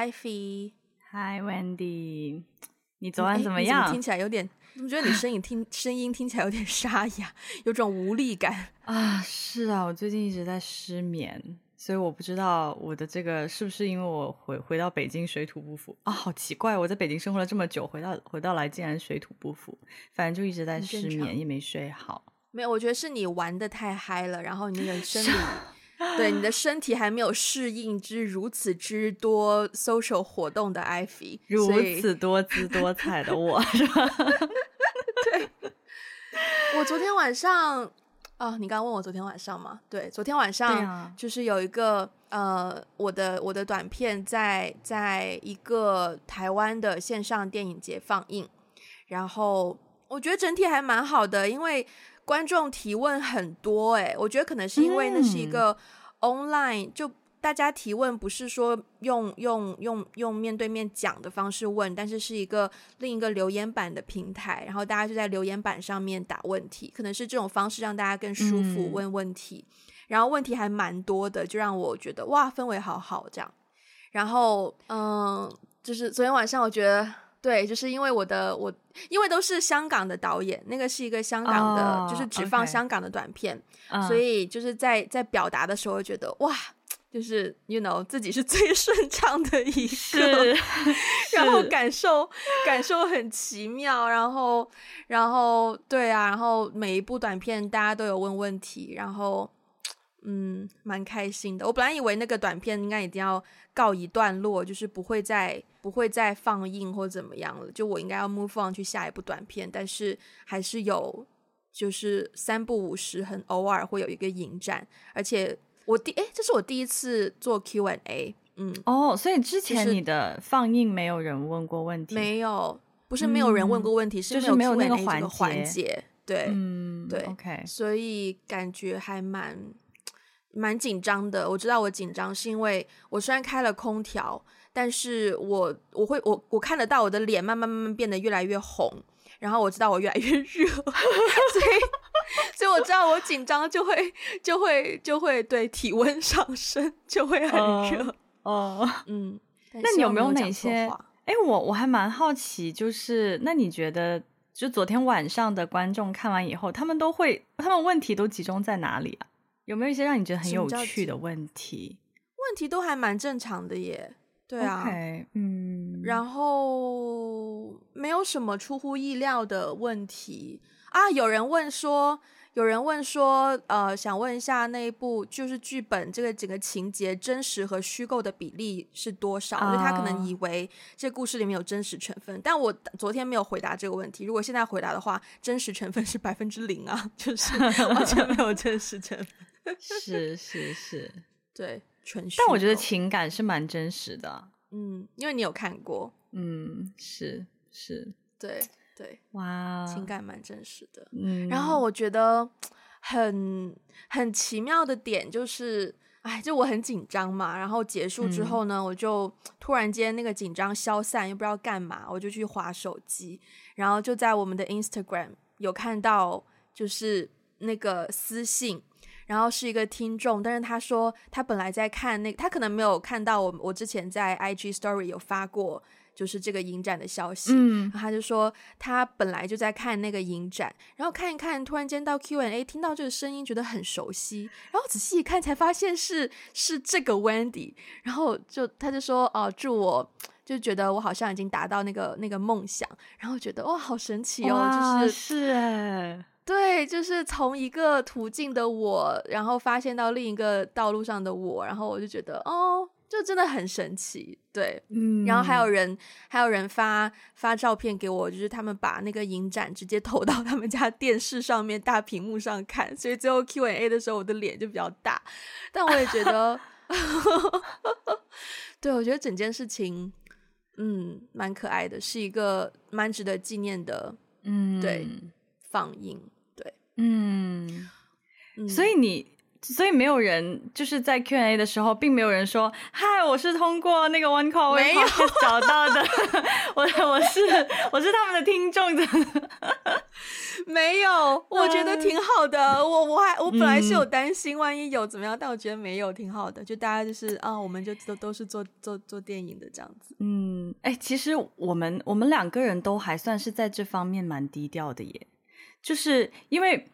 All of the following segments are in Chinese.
Ivy。Hi Wendy，你昨晚怎么样？么听起来有点，我觉得你声音听 声音听起来有点沙哑，有种无力感 啊。是啊，我最近一直在失眠，所以我不知道我的这个是不是因为我回回到北京水土不服啊？好奇怪，我在北京生活了这么久，回到回到来竟然水土不服，反正就一直在失眠，也没睡好。没有，我觉得是你玩的太嗨了，然后你那个生理。对，你的身体还没有适应之如此之多 social 活动的 Ivy，如此多姿多彩的我，是吧？对，我昨天晚上啊、哦，你刚刚问我昨天晚上吗？对，昨天晚上就是有一个、啊、呃，我的我的短片在在一个台湾的线上电影节放映，然后我觉得整体还蛮好的，因为。观众提问很多哎、欸，我觉得可能是因为那是一个 online，、嗯、就大家提问不是说用用用用面对面讲的方式问，但是是一个另一个留言板的平台，然后大家就在留言板上面打问题，可能是这种方式让大家更舒服问问题，嗯、然后问题还蛮多的，就让我觉得哇，氛围好好这样，然后嗯，就是昨天晚上我觉得。对，就是因为我的我，因为都是香港的导演，那个是一个香港的，oh, 就是只放香港的短片.所以就是在在表达的时候，觉得哇，就是 you know 自己是最 顺畅的一个，然后感受感受很奇妙，然后然后对啊，然后每一部短片大家都有问问题，然后。嗯，蛮开心的。我本来以为那个短片应该一定要告一段落，就是不会再不会再放映或怎么样了。就我应该要 move on 去下一部短片，但是还是有，就是三不五十很偶尔会有一个影展。而且我第哎，这是我第一次做 Q&A。嗯，哦，所以之前你的放映没有人问过问题？没有，不是没有人问过问题，嗯、是没有 Q&A 这个环。环节对，嗯，对，OK。所以感觉还蛮。蛮紧张的，我知道我紧张是因为我虽然开了空调，但是我我会我我看得到我的脸慢慢慢慢变得越来越红，然后我知道我越来越热，所以所以我知道我紧张就会就会就会对体温上升就会很热哦，嗯，那你有没有哪些？哎，我我还蛮好奇，就是那你觉得就昨天晚上的观众看完以后，他们都会他们问题都集中在哪里啊？有没有一些让你觉得很有趣的问题？问题都还蛮正常的耶，对啊，okay, 嗯，然后没有什么出乎意料的问题啊。有人问说，有人问说，呃，想问一下那一部就是剧本这个整个情节真实和虚构的比例是多少？因为他可能以为这故事里面有真实成分，但我昨天没有回答这个问题。如果现在回答的话，真实成分是百分之零啊，就是完全没有真实成分。是 是是，对，纯虚。但我觉得情感是蛮真实的，嗯，因为你有看过，嗯，是是，对对，哇，情感蛮真实的，嗯。然后我觉得很很奇妙的点就是，哎，就我很紧张嘛，然后结束之后呢，嗯、我就突然间那个紧张消散，又不知道干嘛，我就去划手机，然后就在我们的 Instagram 有看到，就是那个私信。然后是一个听众，但是他说他本来在看那个，他可能没有看到我我之前在 IG Story 有发过，就是这个影展的消息。嗯，然后他就说他本来就在看那个影展，然后看一看，突然间到 Q&A 听到这个声音，觉得很熟悉，然后仔细一看才发现是是这个 Wendy，然后就他就说哦，祝我就觉得我好像已经达到那个那个梦想，然后觉得哇，好神奇哦，就是是哎。对，就是从一个途径的我，然后发现到另一个道路上的我，然后我就觉得哦，就真的很神奇。对，嗯，然后还有人还有人发发照片给我，就是他们把那个影展直接投到他们家电视上面大屏幕上看，所以最后 Q&A 的时候我的脸就比较大，但我也觉得 对，我觉得整件事情，嗯，蛮可爱的，是一个蛮值得纪念的，嗯，对，放映。嗯，所以你，所以没有人就是在 Q&A 的时候，并没有人说：“嗨，我是通过那个 One Call Away 找到的，我我是我是他们的听众的。”没有，我觉得挺好的。我我还我本来是有担心，万一有怎么样，嗯、但我觉得没有，挺好的。就大家就是啊，我们就都都是做做做电影的这样子。嗯，哎，其实我们我们两个人都还算是在这方面蛮低调的耶。就是因为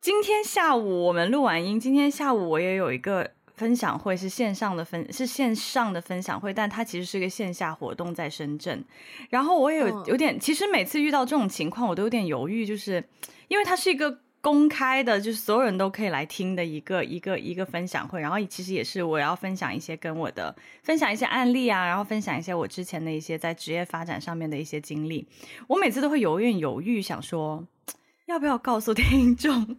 今天下午我们录完音，今天下午我也有一个。分享会是线上的分是线上的分享会，但它其实是一个线下活动，在深圳。然后我也有有点，其实每次遇到这种情况，我都有点犹豫，就是因为它是一个公开的，就是所有人都可以来听的一个一个一个分享会。然后其实也是我要分享一些跟我的分享一些案例啊，然后分享一些我之前的一些在职业发展上面的一些经历。我每次都会有点犹豫，想说要不要告诉听众。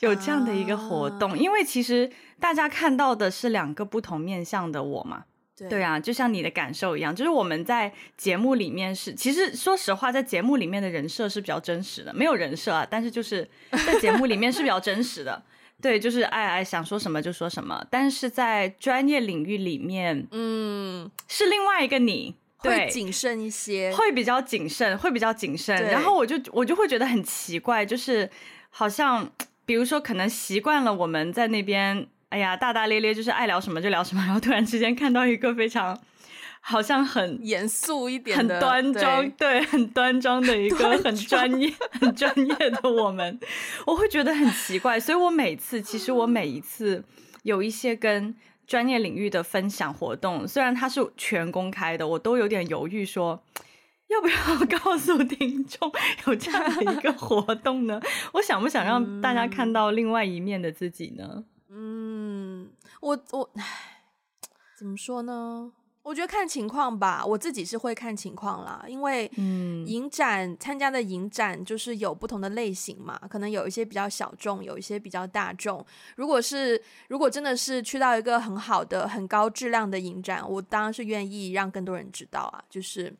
有这样的一个活动，啊、因为其实大家看到的是两个不同面向的我嘛。对，对啊，就像你的感受一样，就是我们在节目里面是，其实说实话，在节目里面的人设是比较真实的，没有人设啊，但是就是在节目里面是比较真实的。对，就是爱爱想说什么就说什么，但是在专业领域里面，嗯，是另外一个你，对，会谨慎一些，会比较谨慎，会比较谨慎。然后我就我就会觉得很奇怪，就是好像。比如说，可能习惯了我们在那边，哎呀，大大咧咧，就是爱聊什么就聊什么，然后突然之间看到一个非常好像很严肃一点、很端庄，对，很端庄的一 个很专业、很专业的我们，我会觉得很奇怪。所以我每次，其实我每一次有一些跟专业领域的分享活动，虽然它是全公开的，我都有点犹豫说。要不要告诉听众有这样的一个活动呢？我想不想让大家看到另外一面的自己呢？嗯，我我唉，怎么说呢？我觉得看情况吧。我自己是会看情况啦，因为嗯，影展参加的影展就是有不同的类型嘛，可能有一些比较小众，有一些比较大众。如果是如果真的是去到一个很好的、很高质量的影展，我当然是愿意让更多人知道啊，就是。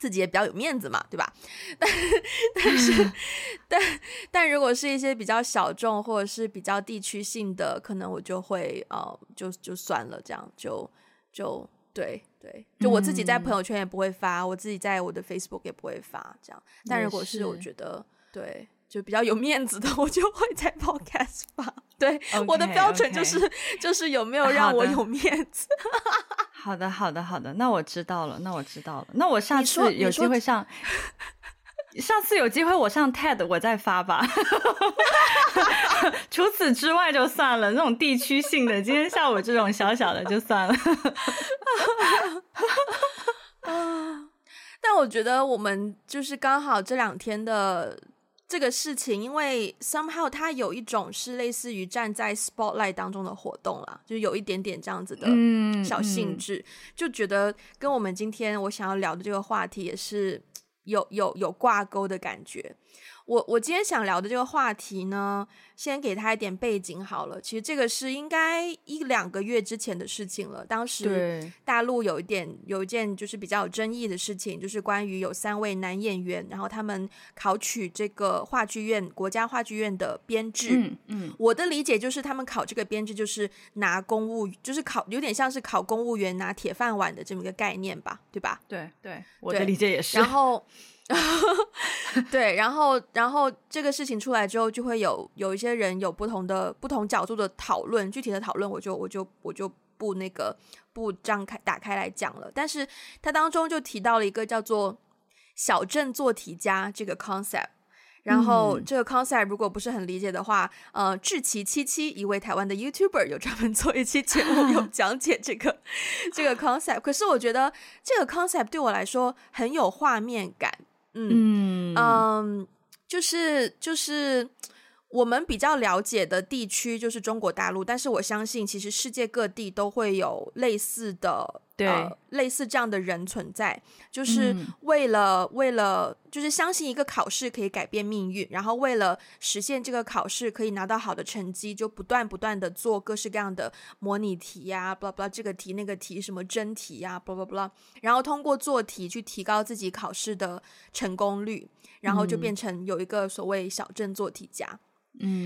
自己也比较有面子嘛，对吧？但但是，但但如果是一些比较小众或者是比较地区性的，可能我就会呃，就就算了，这样就就对对，就我自己在朋友圈也不会发，嗯、我自己在我的 Facebook 也不会发这样。但如果是我觉得对，就比较有面子的，我就会在 Podcast 发。对，okay, 我的标准就是.就是有没有让我有面子。好的，好的，好的，那我知道了，那我知道了，那我下次有机会上，上次有机会我上 TED 我再发吧。除此之外就算了，那种地区性的，今天下午这种小小的就算了。啊，但我觉得我们就是刚好这两天的。这个事情，因为 somehow 它有一种是类似于站在 spotlight 当中的活动啦，就有一点点这样子的小性质，嗯嗯、就觉得跟我们今天我想要聊的这个话题也是有有有挂钩的感觉。我我今天想聊的这个话题呢，先给他一点背景好了。其实这个是应该一两个月之前的事情了。当时大陆有一点有一件就是比较有争议的事情，就是关于有三位男演员，然后他们考取这个话剧院国家话剧院的编制。嗯嗯，我的理解就是他们考这个编制就是拿公务，就是考有点像是考公务员拿铁饭碗的这么一个概念吧，对吧？对对，我的理解也是。然后。对，然后，然后这个事情出来之后，就会有有一些人有不同的不同角度的讨论，具体的讨论我就我就我就不那个不张开打开来讲了。但是它当中就提到了一个叫做“小镇做题家”这个 concept，然后这个 concept 如果不是很理解的话，呃，志奇七七一位台湾的 YouTuber 有专门做一期节目有 讲解这个这个 concept，可是我觉得这个 concept 对我来说很有画面感。嗯嗯，就是就是我们比较了解的地区就是中国大陆，但是我相信其实世界各地都会有类似的。对、呃，类似这样的人存在，就是为了、嗯、为了，就是相信一个考试可以改变命运，然后为了实现这个考试可以拿到好的成绩，就不断不断的做各式各样的模拟题呀，blah blah 这个题那个题，什么真题呀，blah blah blah，然后通过做题去提高自己考试的成功率，然后就变成有一个所谓小镇做题家。嗯，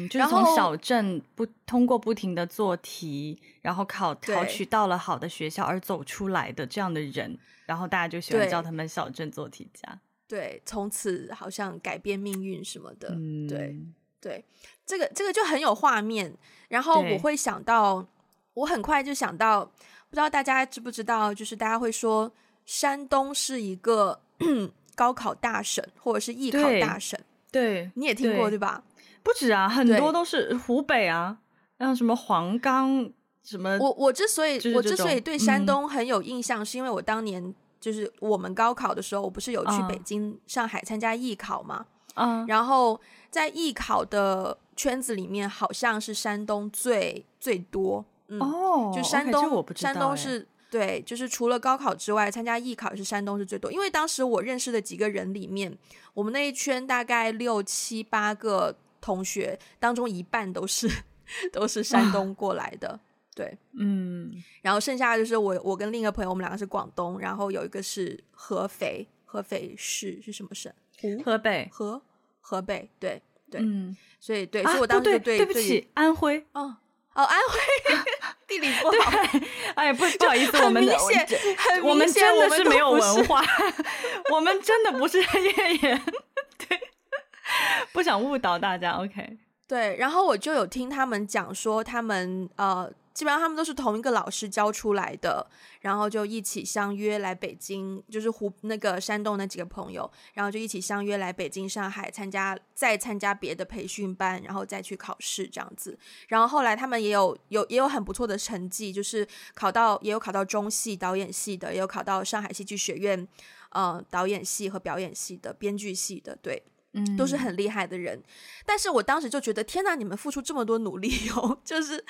就是从小镇不通过不停的做题，然后考考取到了好的学校而走出来的这样的人，然后大家就喜欢叫他们小镇做题家。对，对，从此好像改变命运什么的，嗯、对对，这个这个就很有画面。然后我会想到，我很快就想到，不知道大家知不知道，就是大家会说山东是一个 高考大省，或者是艺考大省。对，你也听过对，对吧？不止啊，很多都是湖北啊，像什么黄冈什么。我我之所以我之所以对山东很有印象，嗯、是因为我当年就是我们高考的时候，我不是有去北京、uh, 上海参加艺考嘛？嗯，uh, 然后在艺考的圈子里面，好像是山东最最多。嗯、哦，就山东，我不知道山东是。对，就是除了高考之外，参加艺考也是山东是最多。因为当时我认识的几个人里面，我们那一圈大概六七八个同学当中，一半都是 都是山东过来的。啊、对，嗯，然后剩下的就是我，我跟另一个朋友，我们两个是广东，然后有一个是合肥，合肥市是什么省？河北，河河北，对对，嗯，所以对，所以我当时就对、啊、对，对不起，安徽，哦。哦，安徽 地理不好。哎，不不好意思，我们的我们真的是没有文化，我们真的不是粤语。对，不想误导大家。OK，对，然后我就有听他们讲说，他们呃。基本上他们都是同一个老师教出来的，然后就一起相约来北京，就是湖那个山东那几个朋友，然后就一起相约来北京、上海参加，再参加别的培训班，然后再去考试这样子。然后后来他们也有有也有很不错的成绩，就是考到也有考到中戏导演系的，也有考到上海戏剧学院，呃，导演系和表演系的编剧系的，对。嗯，都是很厉害的人，但是我当时就觉得，天哪，你们付出这么多努力 哦！就是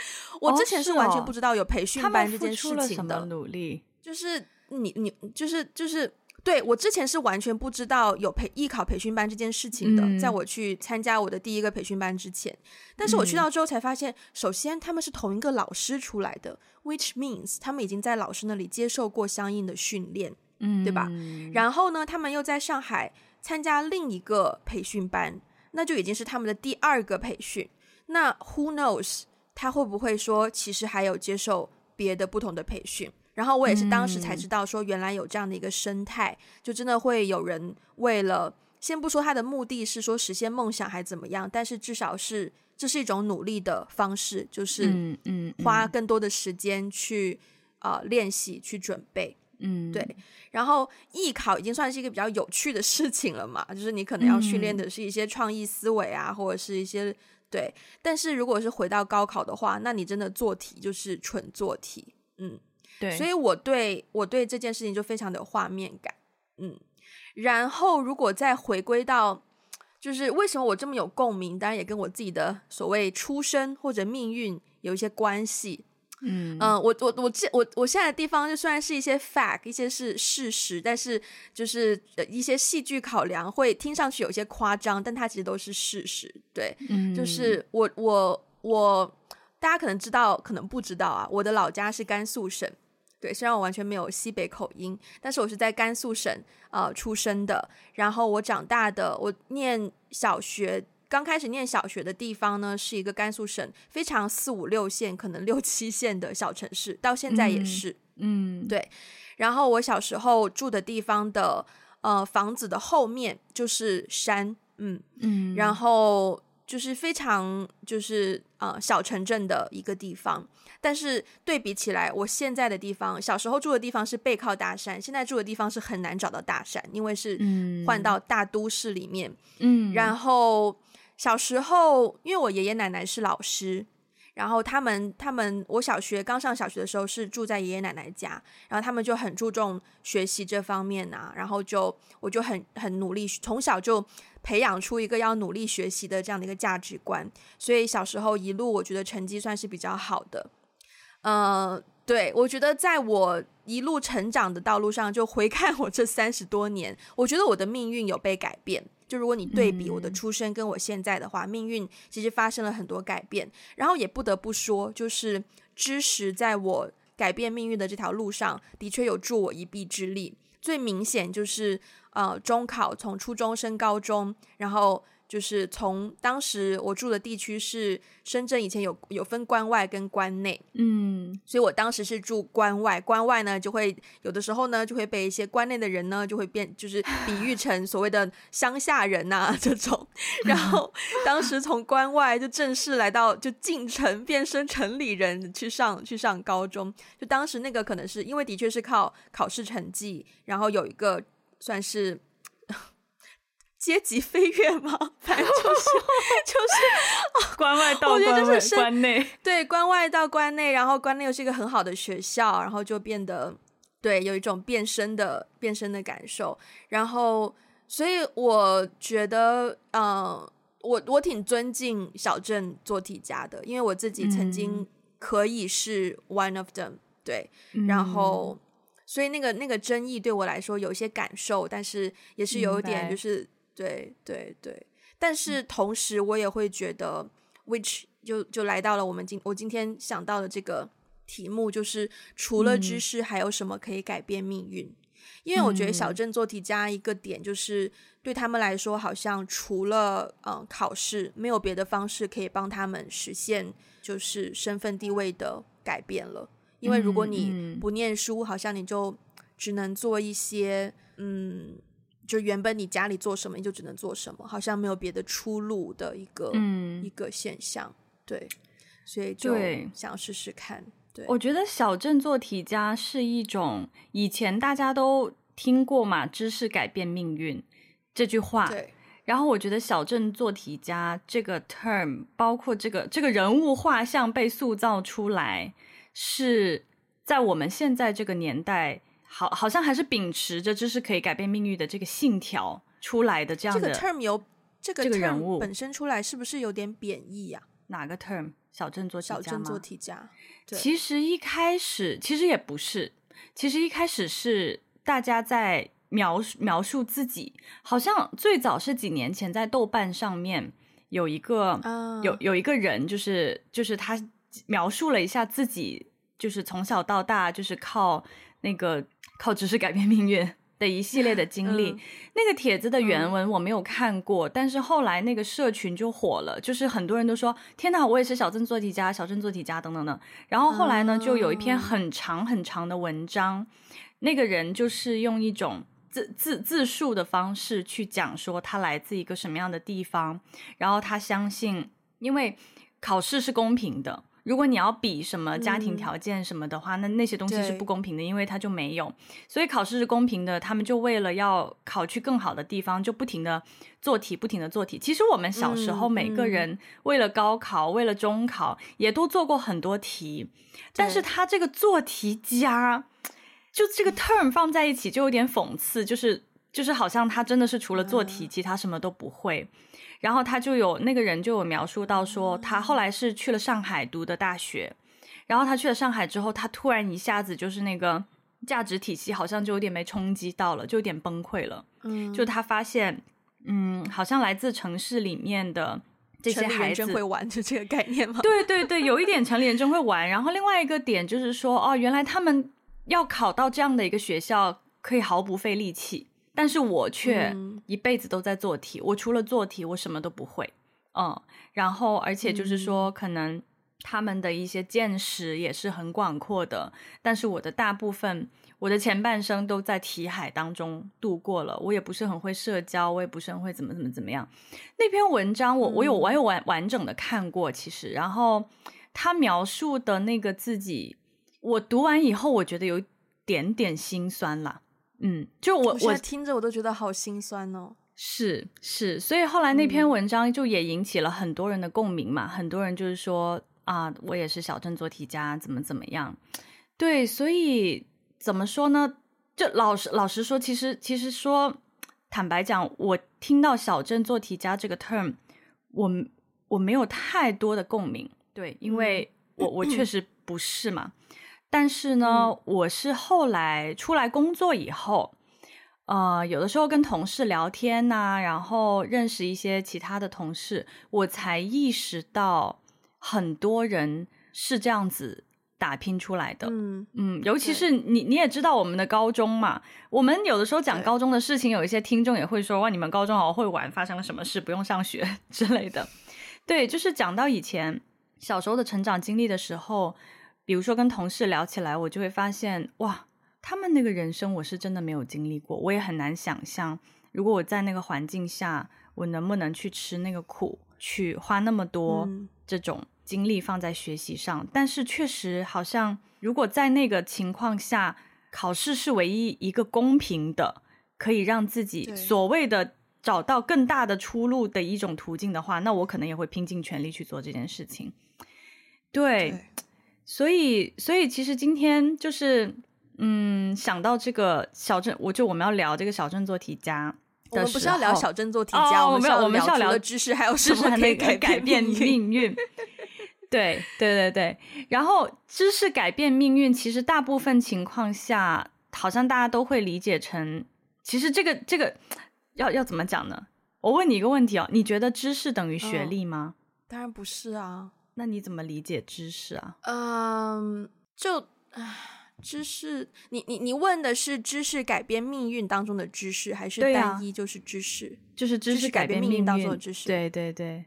我之前是完全不知道有培训班这件事情的。哦哦、努力，就是你你就是就是对我之前是完全不知道有培艺考培训班这件事情的，嗯、在我去参加我的第一个培训班之前，但是我去到之后才发现，嗯、首先他们是同一个老师出来的，which means 他们已经在老师那里接受过相应的训练，嗯，对吧？然后呢，他们又在上海。参加另一个培训班，那就已经是他们的第二个培训。那 Who knows 他会不会说，其实还有接受别的不同的培训？然后我也是当时才知道，说原来有这样的一个生态，就真的会有人为了，先不说他的目的是说实现梦想还怎么样，但是至少是这是一种努力的方式，就是嗯嗯，花更多的时间去啊、呃、练习去准备。嗯，对，然后艺考已经算是一个比较有趣的事情了嘛，就是你可能要训练的是一些创意思维啊，嗯、或者是一些对。但是如果是回到高考的话，那你真的做题就是纯做题，嗯，对。所以我对我对这件事情就非常的有画面感，嗯。然后如果再回归到，就是为什么我这么有共鸣，当然也跟我自己的所谓出身或者命运有一些关系。嗯嗯，我我我这我我现在的地方就虽然是一些 fact，一些是事实，但是就是一些戏剧考量会听上去有些夸张，但它其实都是事实。对，嗯，就是我我我，大家可能知道，可能不知道啊。我的老家是甘肃省，对，虽然我完全没有西北口音，但是我是在甘肃省呃出生的，然后我长大的，我念小学。刚开始念小学的地方呢，是一个甘肃省非常四五六线，可能六七线的小城市，到现在也是。嗯，嗯对。然后我小时候住的地方的呃房子的后面就是山，嗯嗯，然后就是非常就是呃小城镇的一个地方。但是对比起来，我现在的地方，小时候住的地方是背靠大山，现在住的地方是很难找到大山，因为是换到大都市里面。嗯，然后。小时候，因为我爷爷奶奶是老师，然后他们他们我小学刚上小学的时候是住在爷爷奶奶家，然后他们就很注重学习这方面呐、啊，然后就我就很很努力，从小就培养出一个要努力学习的这样的一个价值观，所以小时候一路我觉得成绩算是比较好的。呃，对，我觉得在我一路成长的道路上，就回看我这三十多年，我觉得我的命运有被改变。就如果你对比我的出生跟我现在的话，嗯、命运其实发生了很多改变。然后也不得不说，就是知识在我改变命运的这条路上，的确有助我一臂之力。最明显就是呃，中考从初中升高中，然后。就是从当时我住的地区是深圳，以前有有分关外跟关内，嗯，所以我当时是住关外，关外呢就会有的时候呢就会被一些关内的人呢就会变，就是比喻成所谓的乡下人呐、啊、这种。然后当时从关外就正式来到就进城，变身城里人去上去上高中。就当时那个可能是因为的确是靠考试成绩，然后有一个算是。阶级飞跃吗？反正就是 就是关外到关外，关内对，关外到关内，然后关内又是一个很好的学校，然后就变得对，有一种变身的变身的感受。然后，所以我觉得，嗯、呃，我我挺尊敬小镇做题家的，因为我自己曾经可以是 one of them，对，嗯、然后，所以那个那个争议对我来说有一些感受，但是也是有一点就是。对对对，但是同时我也会觉得，which 就就来到了我们今我今天想到的这个题目，就是除了知识还有什么可以改变命运？嗯、因为我觉得小镇做题家一个点就是对他们来说，好像除了嗯考试，没有别的方式可以帮他们实现就是身份地位的改变了。因为如果你不念书，好像你就只能做一些嗯。就原本你家里做什么，你就只能做什么，好像没有别的出路的一个、嗯、一个现象，对，所以就想试试看。对，我觉得小镇做题家是一种以前大家都听过嘛，“知识改变命运”这句话。对，然后我觉得小镇做题家这个 term，包括这个这个人物画像被塑造出来，是在我们现在这个年代。好，好像还是秉持着知识可以改变命运的这个信条出来的这样的。这个 term 有这个这个人物本身出来是不是有点贬义呀？哪个 term？小镇做题家吗？小镇做题家。其实一开始其实也不是，其实一开始是大家在描述描述自己，好像最早是几年前在豆瓣上面有一个、uh. 有有一个人，就是就是他描述了一下自己，就是从小到大就是靠那个。靠知识改变命运的一系列的经历，嗯、那个帖子的原文我没有看过，嗯、但是后来那个社群就火了，就是很多人都说：“天哪，我也是小镇做题家，小镇做题家等等等。”然后后来呢，就有一篇很长很长的文章，嗯、那个人就是用一种自自自述的方式去讲说他来自一个什么样的地方，然后他相信，因为考试是公平的。如果你要比什么家庭条件什么的话，嗯、那那些东西是不公平的，因为他就没有。所以考试是公平的，他们就为了要考去更好的地方，就不停的做题，不停的做题。其实我们小时候每个人为了高考，嗯、为了中考，也都做过很多题。但是他这个做题家，就这个 term 放在一起就有点讽刺，就是就是好像他真的是除了做题，嗯、其他什么都不会。然后他就有那个人就有描述到说，他后来是去了上海读的大学，然后他去了上海之后，他突然一下子就是那个价值体系好像就有点被冲击到了，就有点崩溃了。嗯，就他发现，嗯，好像来自城市里面的这些孩子会玩，就这个概念吗？对对对，有一点城里人真会玩。然后另外一个点就是说，哦，原来他们要考到这样的一个学校，可以毫不费力气。但是我却一辈子都在做题，嗯、我除了做题，我什么都不会。嗯，然后而且就是说，可能他们的一些见识也是很广阔的，但是我的大部分，我的前半生都在题海当中度过了，我也不是很会社交，我也不是很会怎么怎么怎么样。那篇文章我我有我有完完整的看过，其实，然后他描述的那个自己，我读完以后，我觉得有一点点心酸啦。嗯，就我我听着我都觉得好心酸哦。是是，所以后来那篇文章就也引起了很多人的共鸣嘛，嗯、很多人就是说啊，我也是小镇做题家，怎么怎么样。对，所以怎么说呢？就老实老实说，其实其实说坦白讲，我听到小镇做题家这个 term，我我没有太多的共鸣。对，因为我我确实不是嘛。但是呢，嗯、我是后来出来工作以后，呃，有的时候跟同事聊天呐、啊，然后认识一些其他的同事，我才意识到很多人是这样子打拼出来的。嗯嗯，尤其是你你也知道我们的高中嘛，我们有的时候讲高中的事情，有一些听众也会说哇，你们高中好会玩，发生了什么事，不用上学之类的。对，就是讲到以前小时候的成长经历的时候，比如说跟同事聊起来，我就会发现哇，他们那个人生我是真的没有经历过，我也很难想象，如果我在那个环境下，我能不能去吃那个苦，去花那么多这种。精力放在学习上，但是确实好像，如果在那个情况下，考试是唯一一个公平的，可以让自己所谓的找到更大的出路的一种途径的话，那我可能也会拼尽全力去做这件事情。对，对，所以，所以其实今天就是，嗯，想到这个小镇，我就我们要聊这个小镇做题家。我们不是要聊小镇做题家，哦、我们我们是要聊知识，还有什么可以改变命运？对对对对，然后知识改变命运，其实大部分情况下，好像大家都会理解成，其实这个这个要要怎么讲呢？我问你一个问题哦，你觉得知识等于学历吗？哦，当然不是啊，那你怎么理解知识啊？嗯，就知识，你你你问的是知识改变命运当中的知识，还是单一就是知识？啊，就是知识改变命运当中的知识？对对对。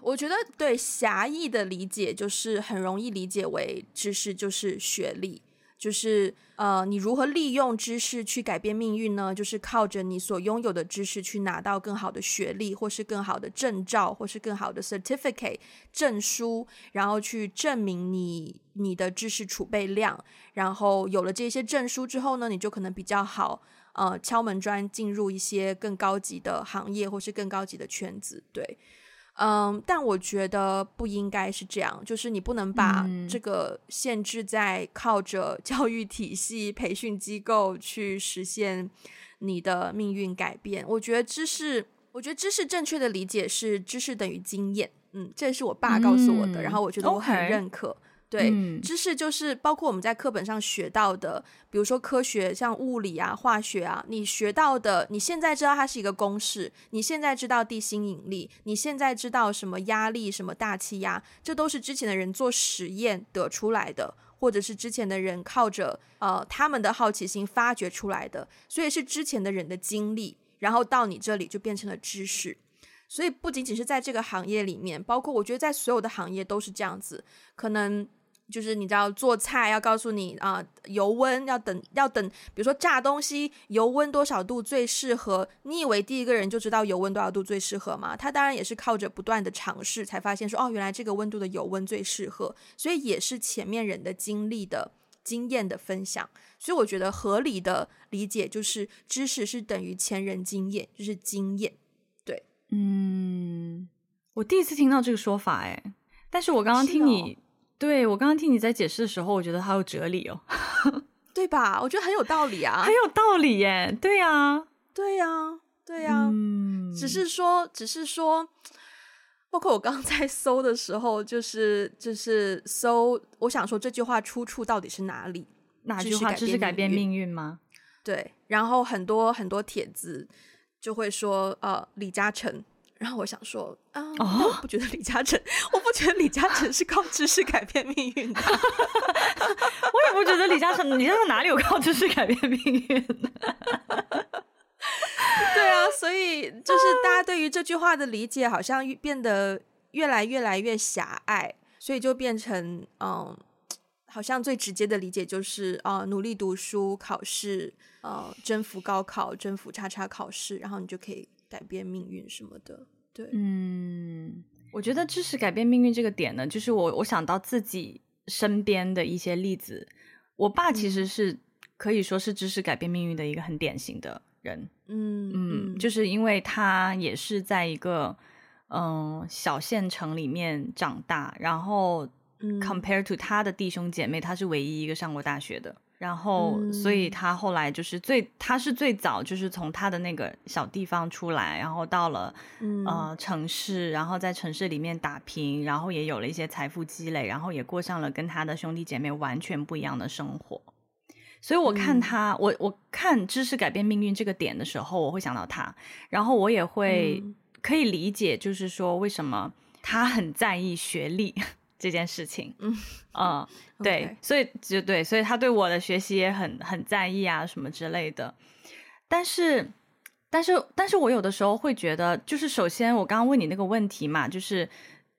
我觉得对狭义的理解就是很容易理解为知识就是学历，就是呃，你如何利用知识去改变命运呢？就是靠着你所拥有的知识去拿到更好的学历，或是更好的证照，或是更好的 certificate 证书，然后去证明你你的知识储备量。然后有了这些证书之后呢，你就可能比较好呃敲门砖进入一些更高级的行业，或是更高级的圈子。对。嗯，但我觉得不应该是这样，就是你不能把这个限制在靠着教育体系、培训机构去实现你的命运改变。我觉得知识，我觉得知识正确的理解是知识等于经验。嗯，这是我爸告诉我的，嗯，然后我觉得我很认可。Okay. 对、嗯，知识就是包括我们在课本上学到的，比如说科学，像物理啊、化学啊，你学到的，你现在知道它是一个公式，你现在知道地心引力，你现在知道什么压力、什么大气压，这都是之前的人做实验得出来的，或者是之前的人靠着呃他们的好奇心发掘出来的，所以是之前的人的经历，然后到你这里就变成了知识。所以不仅仅是在这个行业里面，包括我觉得在所有的行业都是这样子，可能。就是你知道做菜要告诉你啊、呃，油温要等要等，比如说炸东西油温多少度最适合？你以为第一个人就知道油温多少度最适合吗？他当然也是靠着不断的尝试才发现说哦，原来这个温度的油温最适合，所以也是前面人的经历的经验的分享。所以我觉得合理的理解就是知识是等于前人经验，就是经验。对，嗯，我第一次听到这个说法，哎，但是我刚刚听你。对，我刚刚听你在解释的时候，我觉得好有哲理哦，对吧？我觉得很有道理啊，很有道理耶。对呀，对呀，对呀。嗯，只是说，只是说，包括我刚刚在搜的时候，就是就是搜，我想说这句话出处到底是哪里？哪句话？知识改变命运吗？对。然后很多很多帖子就会说，呃，李嘉诚。然后我想说，啊、嗯哦，我不觉得李嘉诚，我不觉得李嘉诚是靠知识改变命运的。我也不觉得李嘉诚，李嘉诚哪里有靠知识改变命运的？对啊，所以就是大家对于这句话的理解好像变得越来越来越狭隘，所以就变成嗯，好像最直接的理解就是啊、呃，努力读书、考试，呃，征服高考、征服叉叉考试，然后你就可以。改变命运什么的，对，嗯，我觉得知识改变命运这个点呢，就是我我想到自己身边的一些例子。我爸其实是可以说是知识改变命运的一个很典型的人，嗯嗯，就是因为他也是在一个嗯、呃、小县城里面长大，然后 compare to 他的弟兄姐妹，他是唯一一个上过大学的。然后，所以他后来就是最，他是最早就是从他的那个小地方出来，然后到了、嗯、呃城市，然后在城市里面打拼，然后也有了一些财富积累，然后也过上了跟他的兄弟姐妹完全不一样的生活。所以我看他，嗯、我我看知识改变命运这个点的时候，我会想到他，然后我也会可以理解，就是说为什么他很在意学历。这件事情。嗯嗯，对.所以就对，所以他对我的学习也很很在意啊，什么之类的。但是，但是，但是我有的时候会觉得，就是首先我刚刚问你那个问题嘛，就是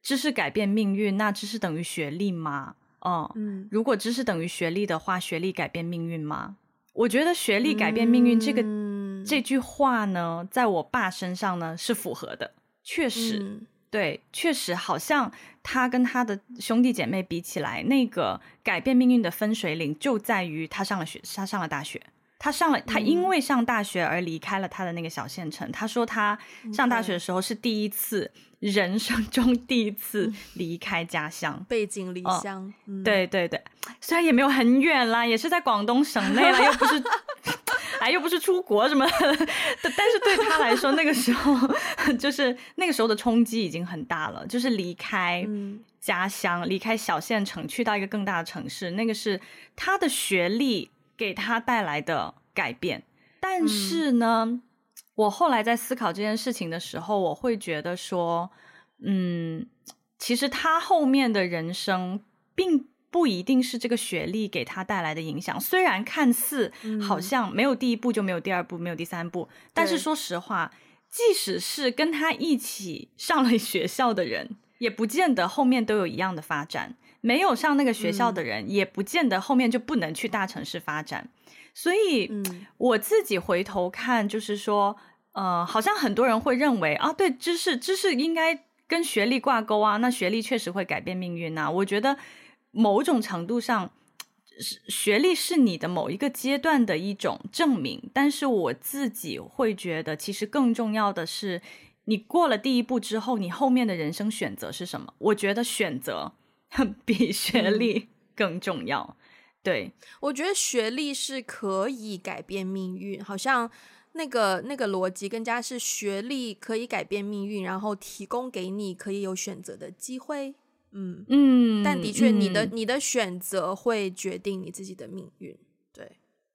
知识改变命运，那知识等于学历吗？嗯嗯，如果知识等于学历的话，学历改变命运吗？我觉得学历改变命运这个、嗯、这句话呢，在我爸身上呢是符合的，确实，嗯、对，确实好像他跟他的兄弟姐妹比起来，那个改变命运的分水岭就在于他上了学，他上了大学。他上了，他因为上大学而离开了他的那个小县城。嗯、他说他上大学的时候是第一次，嗯、人生中第一次离开家乡，背井离乡。哦嗯、对对对，虽然也没有很远啦，也是在广东省内啦，又不是，哎，又不是出国什么的。但是对他来说，那个时候就是那个时候的冲击已经很大了，就是离开家乡，离开小县城，去到一个更大的城市。那个是他的学历。给他带来的改变，但是呢，嗯、我后来在思考这件事情的时候，我会觉得说，嗯，其实他后面的人生并不一定是这个学历给他带来的影响。虽然看似好像没有第一步就没有第二步，没有第三步，嗯、但是说实话，即使是跟他一起上了学校的人，也不见得后面都有一样的发展。没有上那个学校的人，嗯、也不见得后面就不能去大城市发展。所以，嗯、我自己回头看，就是说，呃，好像很多人会认为啊，对，知识，知识应该跟学历挂钩啊。那学历确实会改变命运呐、啊。我觉得某种程度上，学历是你的某一个阶段的一种证明。但是我自己会觉得，其实更重要的是，你过了第一步之后，你后面的人生选择是什么？我觉得选择。比学历更重要，嗯、对，我觉得学历是可以改变命运，好像那个那个逻辑更加是学历可以改变命运，然后提供给你可以有选择的机会，嗯嗯，但的确你的、嗯、你的选择会决定你自己的命运，对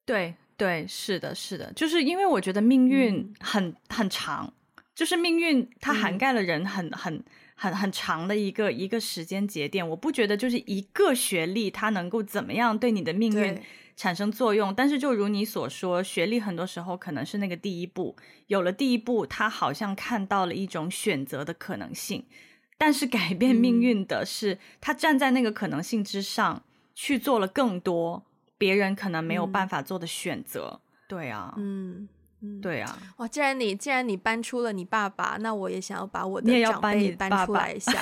对对，是的，是的，就是因为我觉得命运很、嗯、很长，就是命运它涵盖了人很、嗯、很。很很长的一个一个时间节点，我不觉得就是一个学历它能够怎么样对你的命运产生作用。但是就如你所说，学历很多时候可能是那个第一步，有了第一步，他好像看到了一种选择的可能性。但是改变命运的是，嗯、他站在那个可能性之上去做了更多别人可能没有办法做的选择。嗯、对啊，嗯。嗯，对啊，哇！既然你既然你搬出了你爸爸，那我也想要把我的长辈搬出来一下。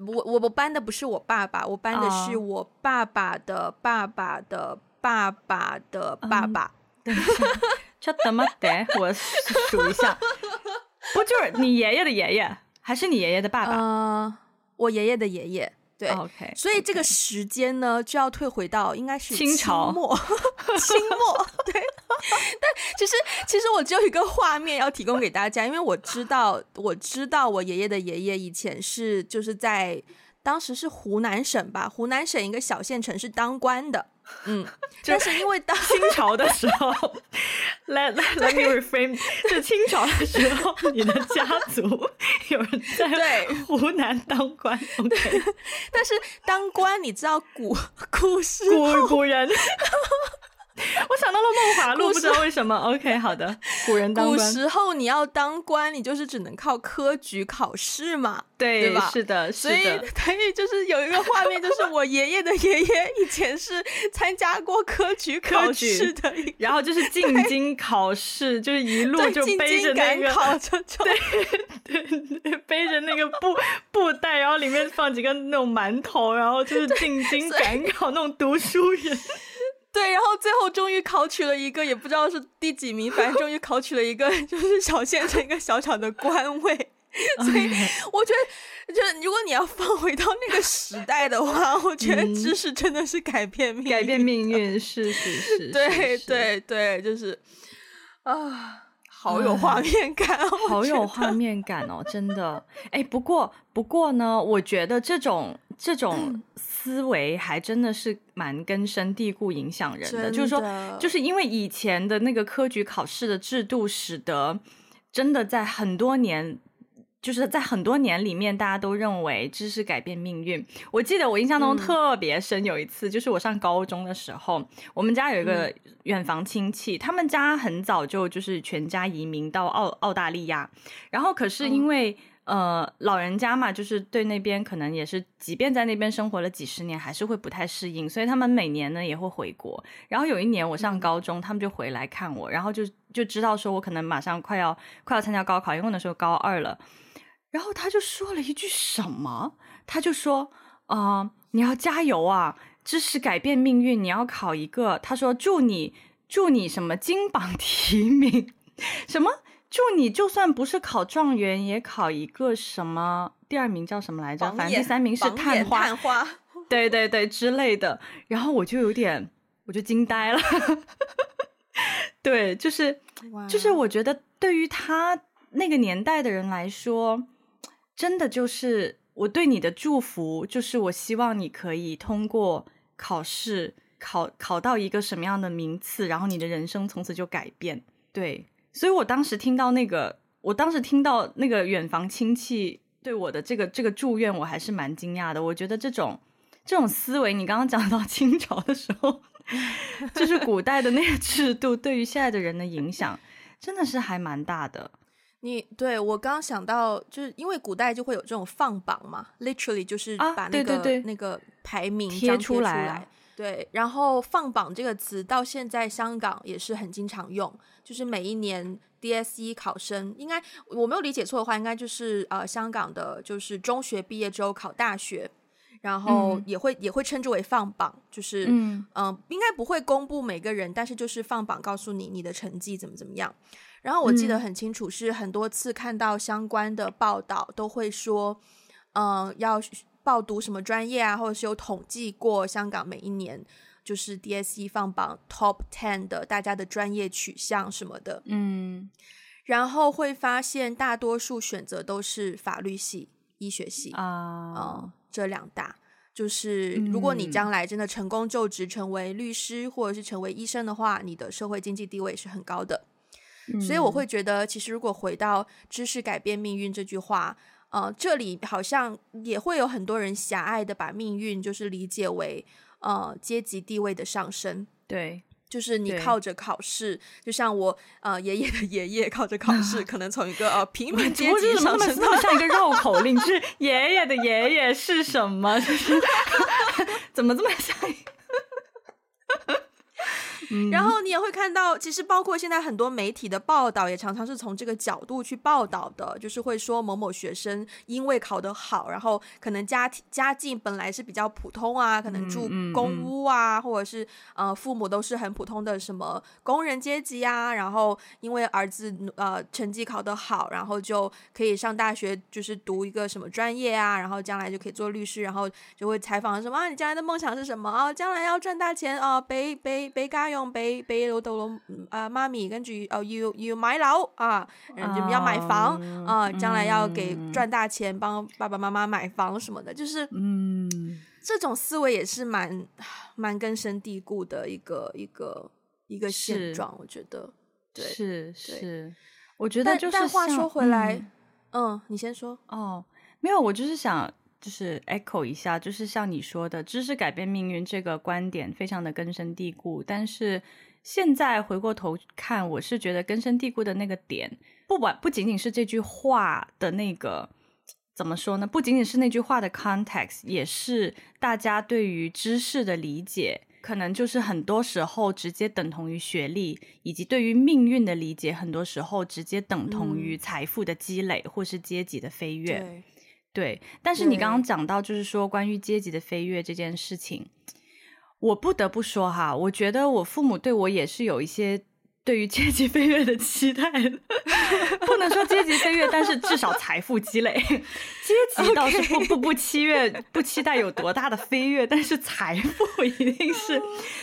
我我我搬的不是我爸爸，我搬的是我爸爸的爸爸的爸爸的爸爸。这怎 么得？我数一下，不就是你爷爷的爷爷，还是你爷爷的爸爸？呃，我爷爷的爷爷。对，OK，所以这个时间呢，就要退回到应该是清朝末，清末。对，但其实其实我只有一个画面要提供给大家，因为我知道我知道我爷爷的爷爷以前是就是在当时是湖南省吧，湖南省一个小县城是当官的。嗯，但是因为当清朝的时候，let let let me reframe，就清朝的时候，你的家族有人在湖南当官，OK，但是当官你知道古故事古古人。我想到了《梦华录》，不知道为什么。OK，好的，古人当官。古时候你要当官，你就是只能靠科举考试嘛，对，对吧？是的，是的。所以，所以就是有一个画面，就是我爷爷的爷爷以前是参加过科举考试的，然后就是进京考试，就是一路就背着那个，对对，背着那个布布袋，然后里面放几个那种馒头，然后就是进京赶考那种读书人。对，然后最后终于考取了一个，也不知道是第几名，反正终于考取了一个，就是小县城一个小小的官位。所以我觉得，就如果你要放回到那个时代的话，我觉得知识真的是改变命运，改变命运，是是 是，对对对，就是啊，好有画面感，好有画面感哦，真的。哎，不过不过呢，我觉得这种这种。思维还真的是蛮根深蒂固，影响人的。的就是说，就是因为以前的那个科举考试的制度，使得真的在很多年就是在很多年里面，大家都认为知识改变命运。我记得我印象中特别深，有一次、嗯、就是我上高中的时候，我们家有一个远房亲戚，嗯、他们家很早就就是全家移民到澳澳大利亚，然后可是因为、嗯、呃老人家嘛，就是对那边可能也是，即便在那边生活了几十年，还是会不太适应，所以他们每年呢也会回国。然后有一年我上高中，嗯、他们就回来看我，然后就就知道说我可能马上快要快要参加高考，因为那时候高二了。然后他就说了一句什么？他就说：“啊、呃，你要加油啊！知识改变命运，你要考一个。”他说：“祝你，祝你什么金榜题名？什么？祝你就算不是考状元，也考一个什么？第二名叫什么来着？反正第三名是探花，探花，对对对之类的。然后我就有点，我就惊呆了。对，就是就是，我觉得对于他那个年代的人来说。”真的就是我对你的祝福，就是我希望你可以通过考试，考考到一个什么样的名次，然后你的人生从此就改变。对，所以我当时听到那个，我当时听到那个远房亲戚对我的这个这个祝愿，我还是蛮惊讶的。我觉得这种这种思维，你刚刚讲到清朝的时候，就是古代的那个制度，对于现在的人的影响，真的是还蛮大的。你对我刚刚想到，就是因为古代就会有这种放榜嘛，literally 就是把那个、那个排名贴出来。对，然后放榜这个词到现在香港也是很经常用，就是每一年 DSE 考生，应该我没有理解错的话，应该就是呃香港的，就是中学毕业之后考大学，然后也会、嗯、也会称之为放榜，就是嗯、呃、应该不会公布每个人，但是就是放榜告诉你你的成绩怎么怎么样。然后我记得很清楚，是很多次看到相关的报道，都会说，嗯、呃，要报读什么专业啊，或者是有统计过香港每一年就是 DSE 放榜 Top Ten 的大家的专业取向什么的，嗯，然后会发现大多数选择都是法律系、医学系啊、呃，这两大，就是如果你将来真的成功就职成为律师或者是成为医生的话，你的社会经济地位是很高的。所以我会觉得，其实如果回到“知识改变命运”这句话，呃，这里好像也会有很多人狭隘的把命运就是理解为呃阶级地位的上升。对，就是你靠着考试，就像我呃爷爷的爷爷靠着考试，可能从一个呃平民阶级上升到像一个绕 口令，就是爷爷的爷爷是什么？就是 怎么这么像？然后你也会看到，其实包括现在很多媒体的报道，也常常是从这个角度去报道的，就是会说某某学生因为考得好，然后可能家庭家境本来是比较普通啊，可能住公屋啊，嗯嗯嗯、或者是呃父母都是很普通的什么工人阶级啊，然后因为儿子呃成绩考得好，然后就可以上大学，就是读一个什么专业啊，然后将来就可以做律师，然后就会采访什么啊，你将来的梦想是什么啊？将来要赚大钱啊，俾俾俾家用。俾俾老豆老啊妈咪，跟住哦要要买楼啊，要买房啊，将来要给赚大钱，帮爸爸妈妈买房什么的，就是嗯，这种思维也是蛮蛮根深蒂固的一个一个一个现状，我觉得对是是，我觉得就是但话说回来，嗯，嗯，你先说哦，没有，我就是想。就是 echo 一下，就是像你说的，知识改变命运这个观点非常的根深蒂固。但是现在回过头看，我是觉得根深蒂固的那个点，不管不仅仅是这句话的那个怎么说呢？不仅仅是那句话的 context，也是大家对于知识的理解，可能就是很多时候直接等同于学历，以及对于命运的理解，很多时候直接等同于财富的积累，嗯、或是阶级的飞跃。对，但是你刚刚讲到，就是说关于阶级的飞跃这件事情，我不得不说哈，我觉得我父母对我也是有一些对于阶级飞跃的期待的，不能说阶级飞跃，但是至少财富积累，阶级倒是不不不期待不期待有多大的飞跃，但是财富一定是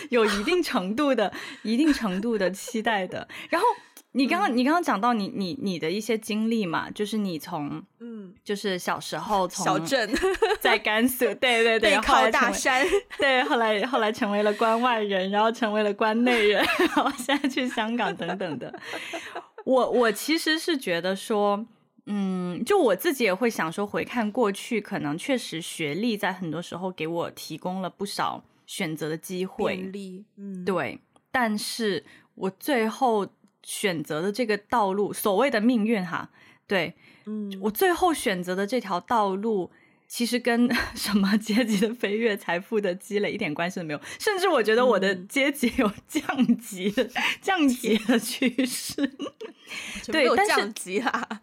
有一定程度的一定程度的期待的，然后。你刚刚、嗯、你刚刚讲到你你你的一些经历嘛，就是你从嗯，就是小时候从小镇 在甘肃，对对对，后来大山，对，后来后来成为了关外人，然后成为了关内人，然后现在去香港等等的。我我其实是觉得说，嗯，就我自己也会想说，回看过去，可能确实学历在很多时候给我提供了不少选择的机会。嗯，对。但是我最后选择的这个道路，所谓的命运哈，对，嗯，我最后选择的这条道路。其实跟 什么阶级的飞跃、财富的积累一点关系都没有，甚至我觉得我的阶级有降级、嗯、降级的趋势。对，有降级啊，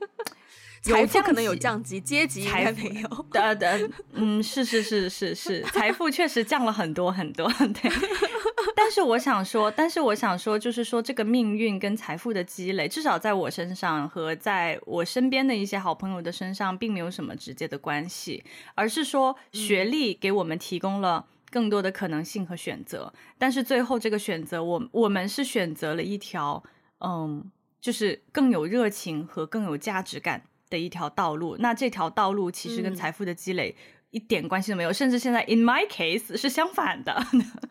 财富可能有降级，阶级应该没有。的的，嗯，是是是是是，财富确实降了很多很多。对。但是我想说，但是我想说，就是说，这个命运跟财富的积累，至少在我身上和在我身边的一些好朋友的身上，并没有什么直接的关系，而是说，学历给我们提供了更多的可能性和选择。但是最后这个选择，我我们是选择了一条，嗯，就是更有热情和更有价值感的一条道路。那这条道路其实跟财富的积累。嗯一点关系都没有，甚至现在 in my case 是相反的，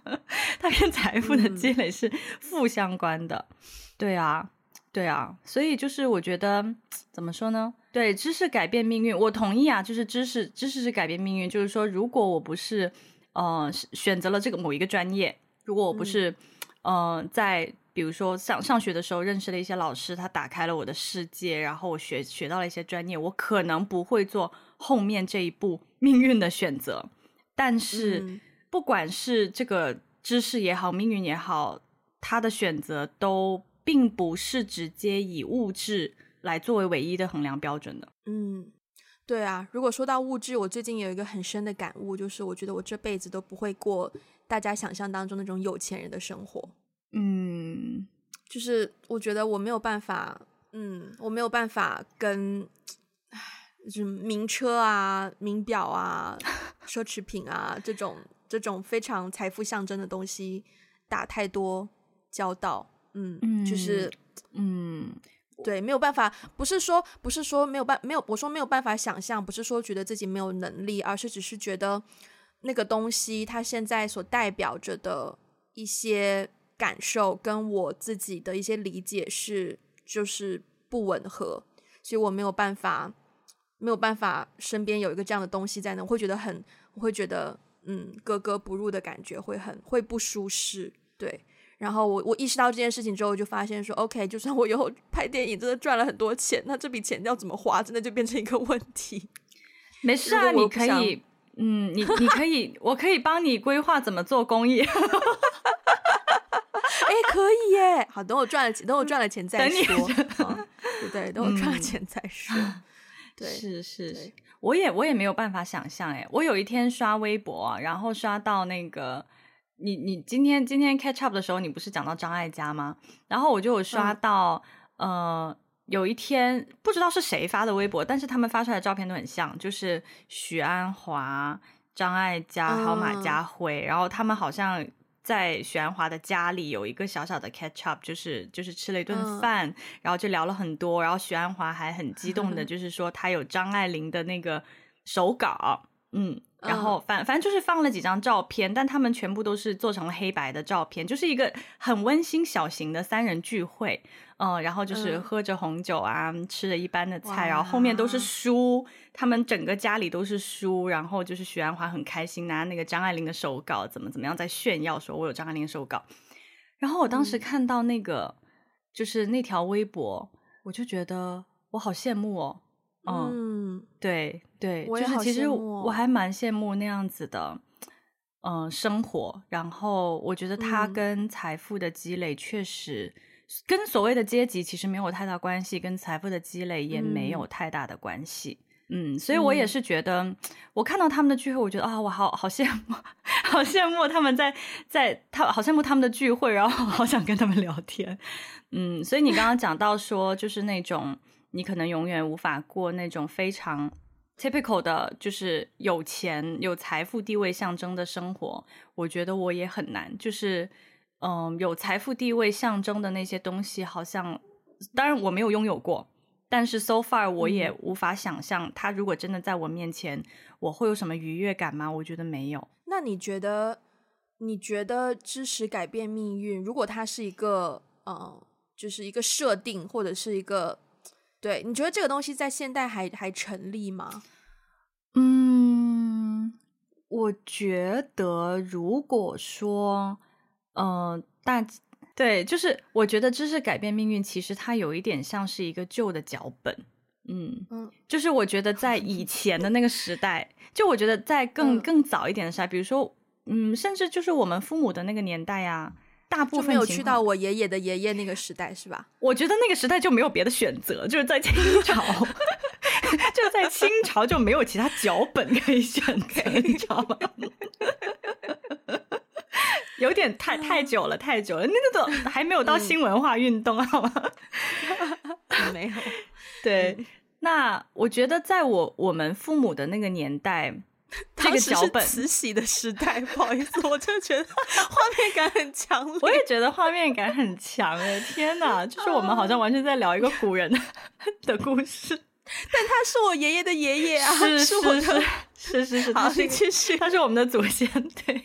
它跟财富的积累是负相关的。嗯。对啊，对啊，所以就是我觉得怎么说呢？对，知识改变命运，我同意啊，就是知识，知识是改变命运。就是说，如果我不是呃选择了这个某一个专业，如果我不是、嗯、呃在比如说上上学的时候认识了一些老师，他打开了我的世界，然后我学学到了一些专业，我可能不会做后面这一步。命运的选择，但是不管是这个知识也好，命运也好，他的选择都并不是直接以物质来作为唯一的衡量标准的。嗯，对啊。如果说到物质，我最近有一个很深的感悟，就是我觉得我这辈子都不会过大家想象当中那种有钱人的生活。嗯，就是我觉得我没有办法，嗯，我没有办法跟。就是名车啊、名表啊、奢侈品啊这种这种非常财富象征的东西打太多交道，嗯，嗯就是，嗯，对，没有办法，不是说不是说没有办没有，我说没有办法想象，不是说觉得自己没有能力，而是只是觉得那个东西它现在所代表着的一些感受跟我自己的一些理解是就是不吻合，所以我没有办法。没有办法，身边有一个这样的东西在那，我会觉得很，我会觉得，嗯，格格不入的感觉，会很，会不舒适，对。然后我我意识到这件事情之后，就发现说，OK，就算我以后 拍电影真的赚了很多钱，那这笔钱要怎么花，真的就变成一个问题。没事啊，你可以，嗯，你你可以，我可以帮你规划怎么做公益。哎，可以耶。好，等我赚了钱，等我赚了钱再说。对对，等我赚了钱再说。嗯对，是是是，我也我也没有办法想象哎，我有一天刷微博啊，然后刷到那个你你今天今天 catch up 的时候，你不是讲到张艾嘉吗？然后我就有刷到、嗯、呃有一天不知道是谁发的微博，但是他们发出来的照片都很像，就是许鞍华、张艾嘉还有马家辉、嗯，然后他们好像。在许鞍华的家里有一个小小的 catch up，就是就是吃了一顿饭，嗯，然后就聊了很多，然后许鞍华还很激动的，就是说他有张爱玲的那个手稿，嗯，然后反反正就是放了几张照片，但他们全部都是做成了黑白的照片，就是一个很温馨小型的三人聚会。嗯，然后就是喝着红酒啊，嗯、吃着一般的菜，然后后面都是书，他们整个家里都是书，然后就是许鞍华很开心拿那个张爱玲的手稿，怎么怎么样在炫耀说，我有张爱玲的手稿。然后我当时看到那个、嗯、就是那条微博，我就觉得我好羡慕哦。嗯，嗯对对，就是其实我还蛮羡慕那样子的，嗯，生活。然后我觉得他跟财富的积累确实。跟所谓的阶级其实没有太大关系，跟财富的积累也没有太大的关系。嗯，嗯，所以我也是觉得，嗯、我看到他们的聚会，我觉得啊，我好好羡慕，好羡慕他们在在他，好羡慕他们的聚会，然后好想跟他们聊天。嗯，所以你刚刚讲到说，就是那种你可能永远无法过那种非常 typical 的，就是有钱有财富地位象征的生活，我觉得我也很难，就是。嗯，有财富地位象征的那些东西，好像当然我没有拥有过，但是 so far 我也无法想象，它如果真的在我面前，我会有什么愉悦感吗？我觉得没有。那你觉得？你觉得知识改变命运？如果它是一个，嗯，就是一个设定，或者是一个对，你觉得这个东西在现代还还成立吗？嗯，我觉得如果说，嗯、呃，大对，就是我觉得知识改变命运，其实它有一点像是一个旧的脚本。嗯嗯，就是我觉得在以前的那个时代，就我觉得在更更早一点的时代，比如说，嗯，甚至就是我们父母的那个年代呀、啊。大部分没有去到我爷爷的爷爷那个时代，是吧？我觉得那个时代就没有别的选择，就是在清朝，就在清朝就没有其他脚本可以选择，你知道吗？有点太太久了，太久了，那个都还没有到新文化运动，好吗？没有。对，那我觉得在我我们父母的那个年代。这个脚本慈禧的时代，不好意思，我就觉得画面感很强。我也觉得画面感很强哎，天哪！就是我们好像完全在聊一个古人的故事，但他是我爷爷的爷爷啊，是是是是是是，好，你继续，他是我们的祖先，对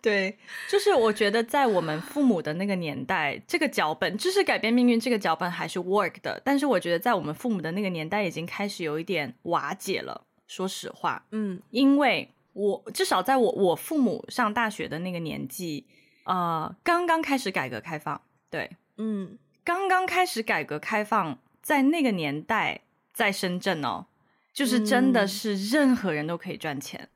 对，就是我觉得在我们父母的那个年代，这个脚本知识改变命运，这个脚本还是 work 的，但是我觉得在我们父母的那个年代，已经开始有一点瓦解了。说实话，嗯，因为我至少在我我父母上大学的那个年纪，呃，刚刚开始改革开放，对，嗯，刚刚开始改革开放，在那个年代，在深圳哦，就是真的是任何人都可以赚钱，嗯、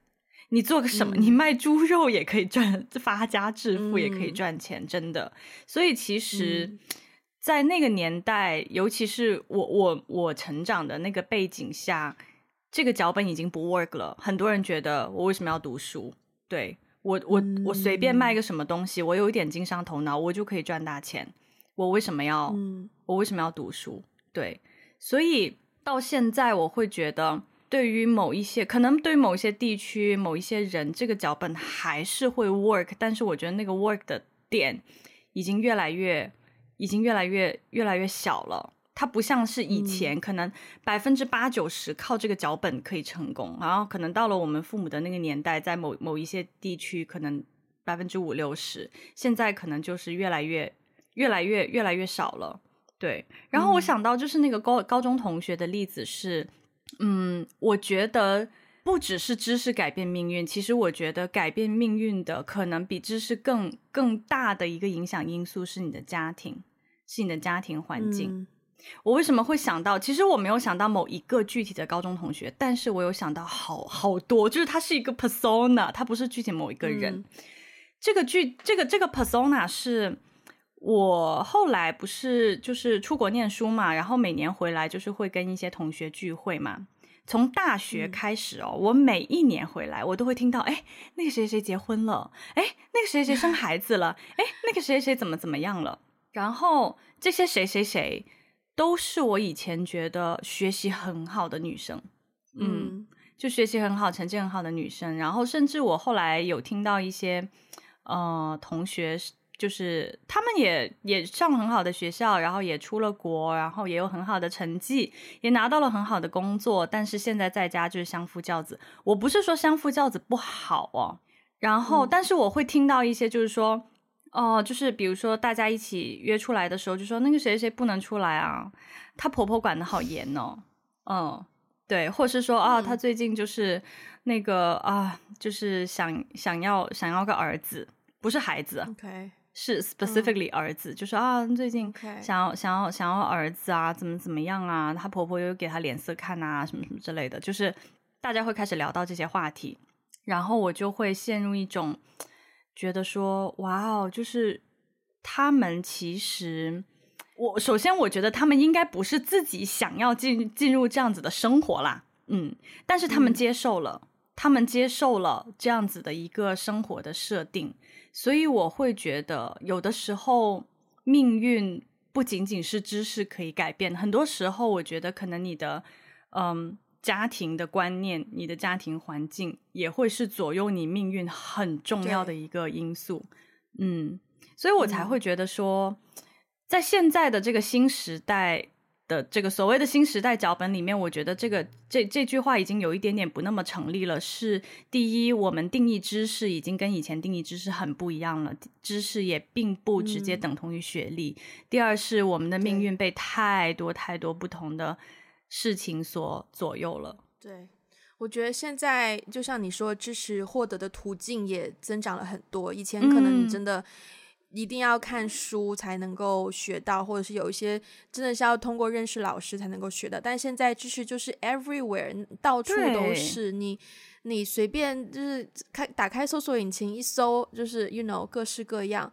你做个什么，嗯、你卖猪肉也可以赚，发家致富也可以赚钱，嗯、真的。所以其实，嗯、在那个年代，尤其是我我我成长的那个背景下。这个脚本已经不 work 了，很多人觉得我为什么要读书？对，我，我，我随便卖个什么东西，我有一点经商头脑，我就可以赚大钱。我为什么要？嗯，我为什么要读书？对，所以到现在我会觉得，对于某一些，可能对某一些地区、某一些人，这个脚本还是会 work，但是我觉得那个 work 的点已经越来越，已经越来越，越来越小了。它不像是以前，可能百分之八九十靠这个脚本可以成功，然后可能到了我们父母的那个年代，在某某一些地区，可能百分之五六十，现在可能就是越来越、越来越、越来越少了。对，然后我想到就是那个高高中同学的例子是，嗯，我觉得不只是知识改变命运，其实我觉得改变命运的可能比知识更更大的一个影响因素是你的家庭，是你的家庭环境。嗯我为什么会想到？其实我没有想到某一个具体的高中同学，但是我有想到好好多，就是他是一个 persona，他不是具体某一个人。嗯、这个剧，这个这个 persona 是我后来不是就是出国念书嘛，然后每年回来就是会跟一些同学聚会嘛。从大学开始哦，嗯、我每一年回来，我都会听到，哎，那个谁谁结婚了，哎，那个谁谁生孩子了，哎，那个谁谁怎么怎么样了，然后这些谁谁谁。都是我以前觉得学习很好的女生，嗯，嗯，就学习很好、成绩很好的女生。然后，甚至我后来有听到一些，呃，同学，就是他们也也上很好的学校，然后也出了国，然后也有很好的成绩，也拿到了很好的工作。但是现在在家就是相夫教子。我不是说相夫教子不好哦，然后，嗯，但是我会听到一些，就是说。哦，就是比如说大家一起约出来的时候，就说那个谁谁不能出来啊，她婆婆管得好严哦，嗯，对，或是说啊，她最近就是那个啊，就是想想要想要个儿子，不是孩子，OK，是 specifically 儿子，嗯、就是啊，最近想要.想要想要儿子啊，怎么怎么样啊，她婆婆又给她脸色看啊，什么什么之类的，就是大家会开始聊到这些话题，然后我就会陷入一种。觉得说哇哦，就是他们其实，我首先我觉得他们应该不是自己想要进进入这样子的生活啦，嗯，但是他们接受了，嗯、他们接受了这样子的一个生活的设定，所以我会觉得有的时候命运不仅仅是知识可以改变，很多时候我觉得可能你的嗯。家庭的观念，你的家庭环境也会是左右你命运很重要的一个因素。嗯，所以我才会觉得说，嗯、在现在的这个新时代的这个所谓的新时代脚本里面，我觉得这个这这句话已经有一点点不那么成立了。是第一，我们定义知识已经跟以前定义知识很不一样了，知识也并不直接等同于学历。嗯、第二是我们的命运被太多太多不同的事情所左右了。对，我觉得现在就像你说，知识获得的途径也增长了很多。以前可能你真的。嗯一定要看书才能够学到，或者是有一些真的是要通过认识老师才能够学到。但现在知识就是 everywhere，到处都是。你你随便就是开打开搜索引擎一搜，就是 you know 各式各样。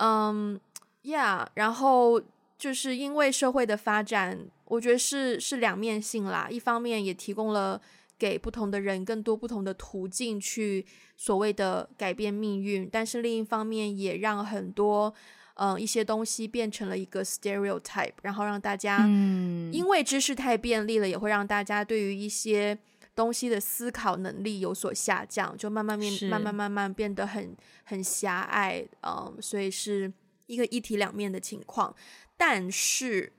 嗯，yeah，然后就是因为社会的发展，我觉得是是两面性啦。一方面也提供了。给不同的人更多不同的途径去所谓的改变命运，但是另一方面也让很多嗯、呃、一些东西变成了一个 stereotype，然后让大家嗯因为知识太便利了，也会让大家对于一些东西的思考能力有所下降，就慢慢变慢慢慢慢变得很很狭隘，嗯，所以是一个一体两面的情况，但是。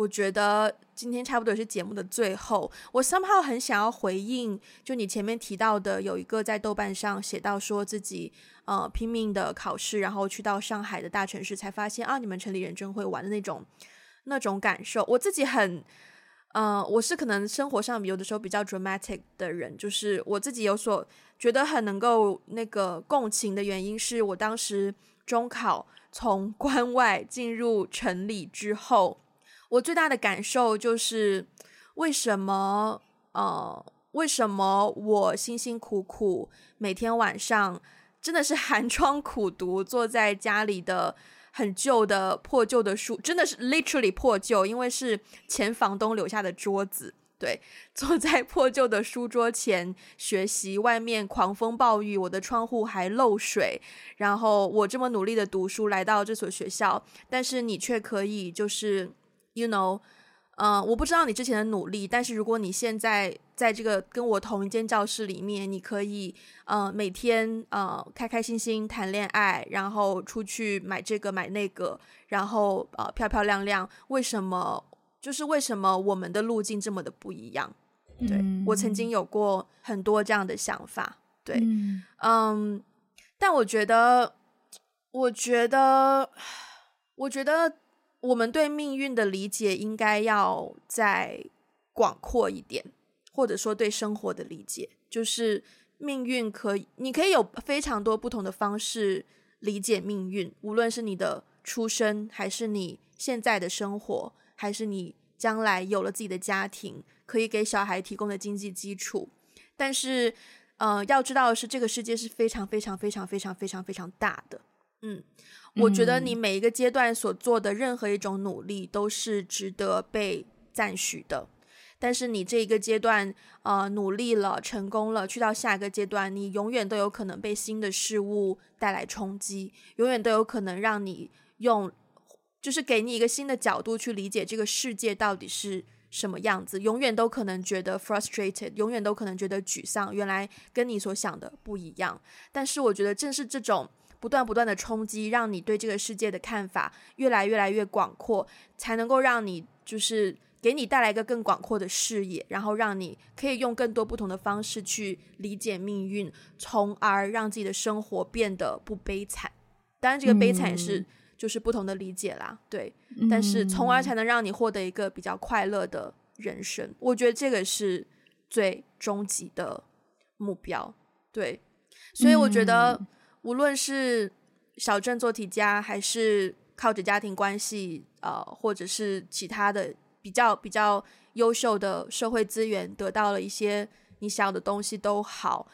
我觉得今天差不多是节目的最后，我 somehow 很想要回应，就你前面提到的，有一个在豆瓣上写到说自己呃拼命的考试，然后去到上海的大城市，才发现啊，你们城里人真会玩的那种那种感受。我自己很，呃，我是可能生活上有的时候比较 dramatic 的人，就是我自己有所觉得很能够那个共情的原因，是我当时中考从关外进入城里之后。我最大的感受就是，为什么呃，为什么我辛辛苦苦每天晚上真的是寒窗苦读，坐在家里的很旧的破旧的书，真的是 literally 破旧，因为是前房东留下的桌子，对，坐在破旧的书桌前学习，外面狂风暴雨，我的窗户还漏水，然后我这么努力的读书来到这所学校，但是你却可以就是。You know，嗯、呃，我不知道你之前的努力，但是如果你现在在这个跟我同一间教室里面，你可以，呃，每天呃开开心心谈恋爱，然后出去买这个买那个，然后呃漂漂亮亮，为什么？就是为什么我们的路径这么的不一样？对、嗯、我曾经有过很多这样的想法，对，嗯，嗯，但我觉得，我觉得，我觉得。我们对命运的理解应该要再广阔一点，或者说对生活的理解，就是命运可以，你可以有非常多不同的方式理解命运，无论是你的出生，还是你现在的生活，还是你将来有了自己的家庭，可以给小孩提供的经济基础。但是，呃，要知道的是，这个世界是非常非常非常非常非常非常大的，嗯。我觉得你每一个阶段所做的任何一种努力都是值得被赞许的，但是你这一个阶段呃努力了，成功了，去到下一个阶段，你永远都有可能被新的事物带来冲击，永远都有可能让你用，就是给你一个新的角度去理解这个世界到底是什么样子，永远都可能觉得 frustrated，永远都可能觉得沮丧，原来跟你所想的不一样。但是我觉得正是这种。不断不断的冲击，让你对这个世界的看法越来越来越广阔，才能够让你就是给你带来一个更广阔的视野，然后让你可以用更多不同的方式去理解命运，从而让自己的生活变得不悲惨。当然，这个悲惨是就是不同的理解啦，对。但是从而才能让你获得一个比较快乐的人生。我觉得这个是最终极的目标，对。所以我觉得。无论是小镇做题家，还是靠着家庭关系，呃，或者是其他的比较比较优秀的社会资源，得到了一些你想要的东西都好。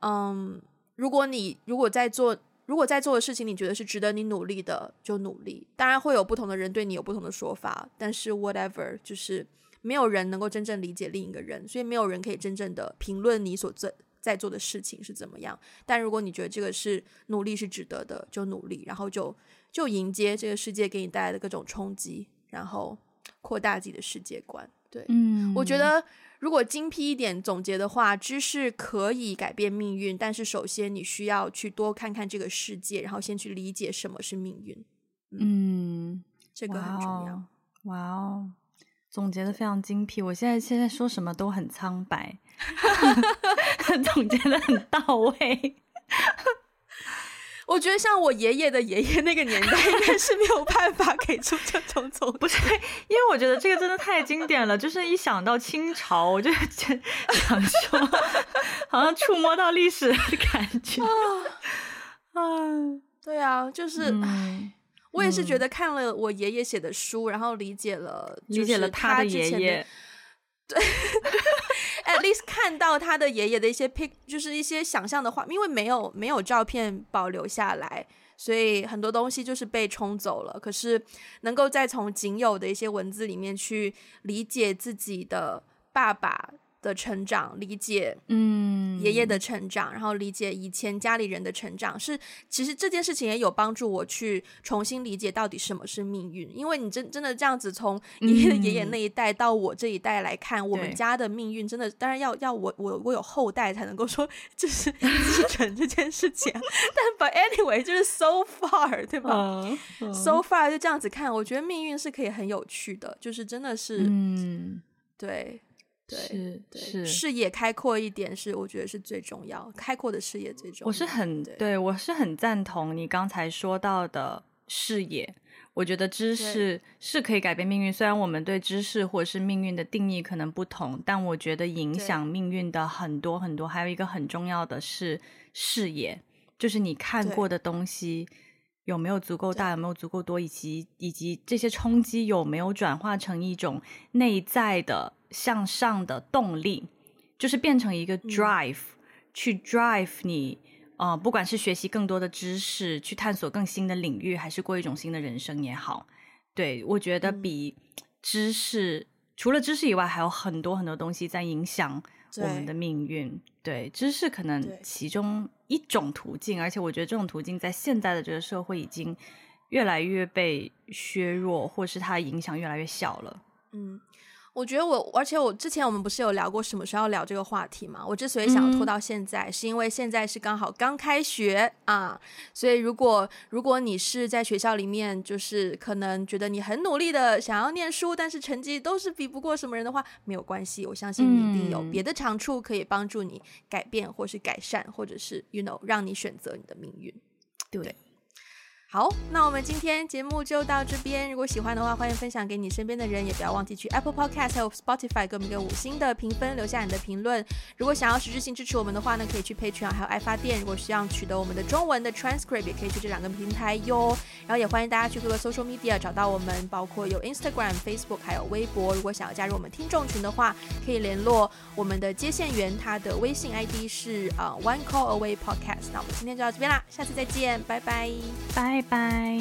嗯，如果你如果在做如果在做的事情，你觉得是值得你努力的，就努力。当然会有不同的人对你有不同的说法，但是 whatever，就是没有人能够真正理解另一个人，所以没有人可以真正的评论你所做。在做的事情是怎么样？但如果你觉得这个是努力是值得的，就努力，然后就就迎接这个世界给你带来的各种冲击，然后扩大自己的世界观。对，嗯，我觉得如果精辟一点总结的话，知识可以改变命运，但是首先你需要去多看看这个世界，然后先去理解什么是命运。嗯，嗯，这个很重要。哇哦。总结的非常精辟。我现在现在说什么都很苍白，总结的很到位。我觉得像我爷爷的爷爷那个年代，应该是没有办法给出这种总结。不是，因为我觉得这个真的太经典了，就是一想到清朝，我就 想说，好像触摸到历史的感觉。啊，对啊，就是，嗯、我也是觉得看了我爷爷写的书，然后理解了，理解了他的爷爷。对，at least 看到他的爷爷的一些 pic，就是一些想象的画，因为没有没有照片保留下来，所以很多东西就是被冲走了。可是能够再从仅有的一些文字里面去理解自己的爸爸的成长，理解嗯爷爷的成长，然后理解以前家里人的成长，是其实这件事情也有帮助我去重新理解到底什么是命运。因为你真真的这样子从爷爷的爷爷那一代到我这一代来看，嗯、我们家的命运真的当然要要我我我有后代才能够说就是 继承这件事情。但 but anyway 就是 so far 对吧、uh, uh.？so far 就这样子看，我觉得命运是可以很有趣的，就是真的是嗯对。对，是视野开阔一点，是我觉得是最重要，开阔的视野最重要。我是很对，对我是很赞同你刚才说到的视野。我觉得知识是可以改变命运，虽然我们对知识或者是命运的定义可能不同，但我觉得影响命运的很多很多。还有一个很重要的是视野，就是你看过的东西有没有足够大，有没有足够多，以及以及这些冲击有没有转化成一种内在的。向上的动力，就是变成一个 drive，嗯、去 drive 你，呃，不管是学习更多的知识，去探索更新的领域，还是过一种新的人生也好，对，我觉得比知识，嗯、除了知识以外，还有很多很多东西在影响我们的命运。对，对，知识可能其中一种途径，而且我觉得这种途径在现在的这个社会已经越来越被削弱，或是它的影响越来越小了。嗯。我觉得我，而且我之前我们不是有聊过什么时候要聊这个话题吗？我之所以想拖到现在，嗯、是因为现在是刚好刚开学啊，所以如果如果你是在学校里面，就是可能觉得你很努力的想要念书，但是成绩都是比不过什么人的话，没有关系，我相信你一定有别的长处可以帮助你改变，或是改善，或者是 you know 让你选择你的命运，对不对？好，那我们今天节目就到这边。如果喜欢的话，欢迎分享给你身边的人，也不要忘记去 Apple Podcast 还有 Spotify 给我们一个五星的评分，留下你的评论。如果想要实质性支持我们的话呢，可以去 Patreon 还有爱发电。如果需要取得我们的中文的 transcript，也可以去这两个平台哟。然后也欢迎大家去各个 social media 找到我们，包括有 Instagram、Facebook 还有微博。如果想要加入我们听众群的话，可以联络我们的接线员，他的微信 ID 是呃、One Call Away Podcast。那我们今天就到这边啦，下次再见，拜拜，拜拜